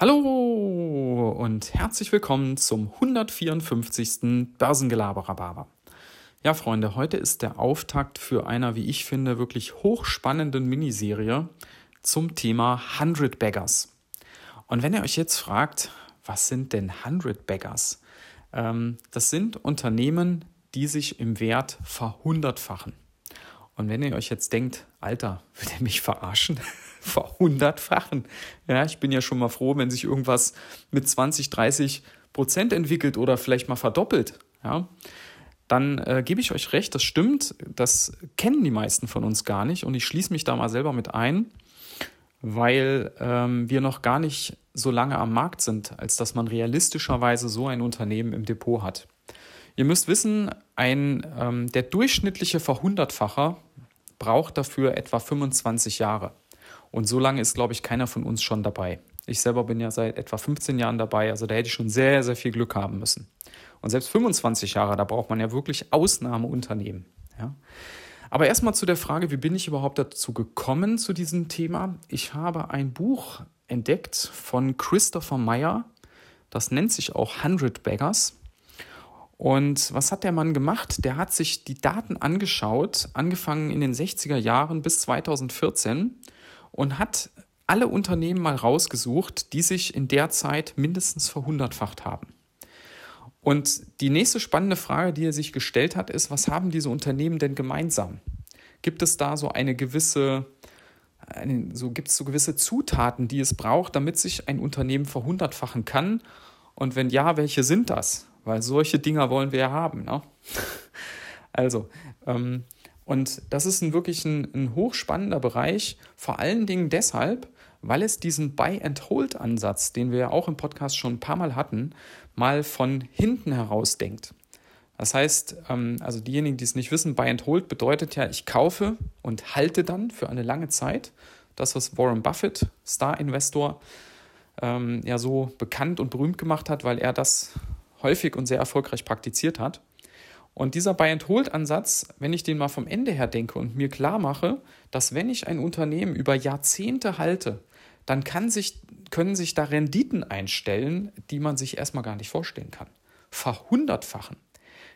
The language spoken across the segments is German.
Hallo und herzlich willkommen zum 154. Börsengelaber-Rhabarber. Ja, Freunde, heute ist der Auftakt für einer, wie ich finde, wirklich hochspannenden Miniserie zum Thema 100 Baggers. Und wenn ihr euch jetzt fragt, was sind denn 100 Baggers? Ähm, das sind Unternehmen, die sich im Wert verhundertfachen. Und wenn ihr euch jetzt denkt, Alter, will er mich verarschen? verhundertfachen. Ja, ich bin ja schon mal froh, wenn sich irgendwas mit 20, 30 Prozent entwickelt oder vielleicht mal verdoppelt. Ja, dann äh, gebe ich euch recht, das stimmt. Das kennen die meisten von uns gar nicht. Und ich schließe mich da mal selber mit ein, weil ähm, wir noch gar nicht so lange am Markt sind, als dass man realistischerweise so ein Unternehmen im Depot hat. Ihr müsst wissen, ein, ähm, der durchschnittliche Verhundertfacher braucht dafür etwa 25 Jahre. Und so lange ist, glaube ich, keiner von uns schon dabei. Ich selber bin ja seit etwa 15 Jahren dabei, also da hätte ich schon sehr, sehr viel Glück haben müssen. Und selbst 25 Jahre, da braucht man ja wirklich Ausnahmeunternehmen. Ja? Aber erstmal zu der Frage, wie bin ich überhaupt dazu gekommen zu diesem Thema? Ich habe ein Buch entdeckt von Christopher Meyer, das nennt sich auch 100 Beggars. Und was hat der Mann gemacht? Der hat sich die Daten angeschaut, angefangen in den 60er Jahren bis 2014 und hat alle Unternehmen mal rausgesucht, die sich in der Zeit mindestens verhundertfacht haben. Und die nächste spannende Frage, die er sich gestellt hat, ist, was haben diese Unternehmen denn gemeinsam? Gibt es da so eine gewisse, so gibt es so gewisse Zutaten, die es braucht, damit sich ein Unternehmen verhundertfachen kann? Und wenn ja, welche sind das? Weil solche Dinger wollen wir ja haben. Ne? Also, ähm, und das ist ein, wirklich ein, ein hochspannender Bereich, vor allen Dingen deshalb, weil es diesen Buy-and-Hold-Ansatz, den wir ja auch im Podcast schon ein paar Mal hatten, mal von hinten heraus denkt. Das heißt, ähm, also diejenigen, die es nicht wissen, Buy and Hold bedeutet ja, ich kaufe und halte dann für eine lange Zeit. Das, was Warren Buffett, Star-Investor, ähm, ja so bekannt und berühmt gemacht hat, weil er das häufig und sehr erfolgreich praktiziert hat. Und dieser Buy-and-Hold-Ansatz, wenn ich den mal vom Ende her denke und mir klar mache, dass wenn ich ein Unternehmen über Jahrzehnte halte, dann kann sich, können sich da Renditen einstellen, die man sich erstmal gar nicht vorstellen kann. Verhundertfachen.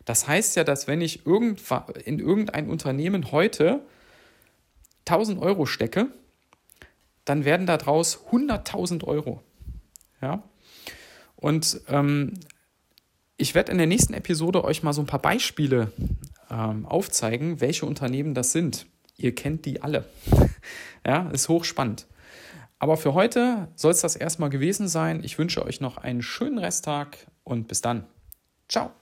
Das heißt ja, dass wenn ich in irgendein Unternehmen heute 1000 Euro stecke, dann werden daraus 100.000 Euro. Ja? Und ähm, ich werde in der nächsten Episode euch mal so ein paar Beispiele ähm, aufzeigen, welche Unternehmen das sind. Ihr kennt die alle. ja, ist hochspannend. Aber für heute soll es das erstmal gewesen sein. Ich wünsche euch noch einen schönen Resttag und bis dann. Ciao.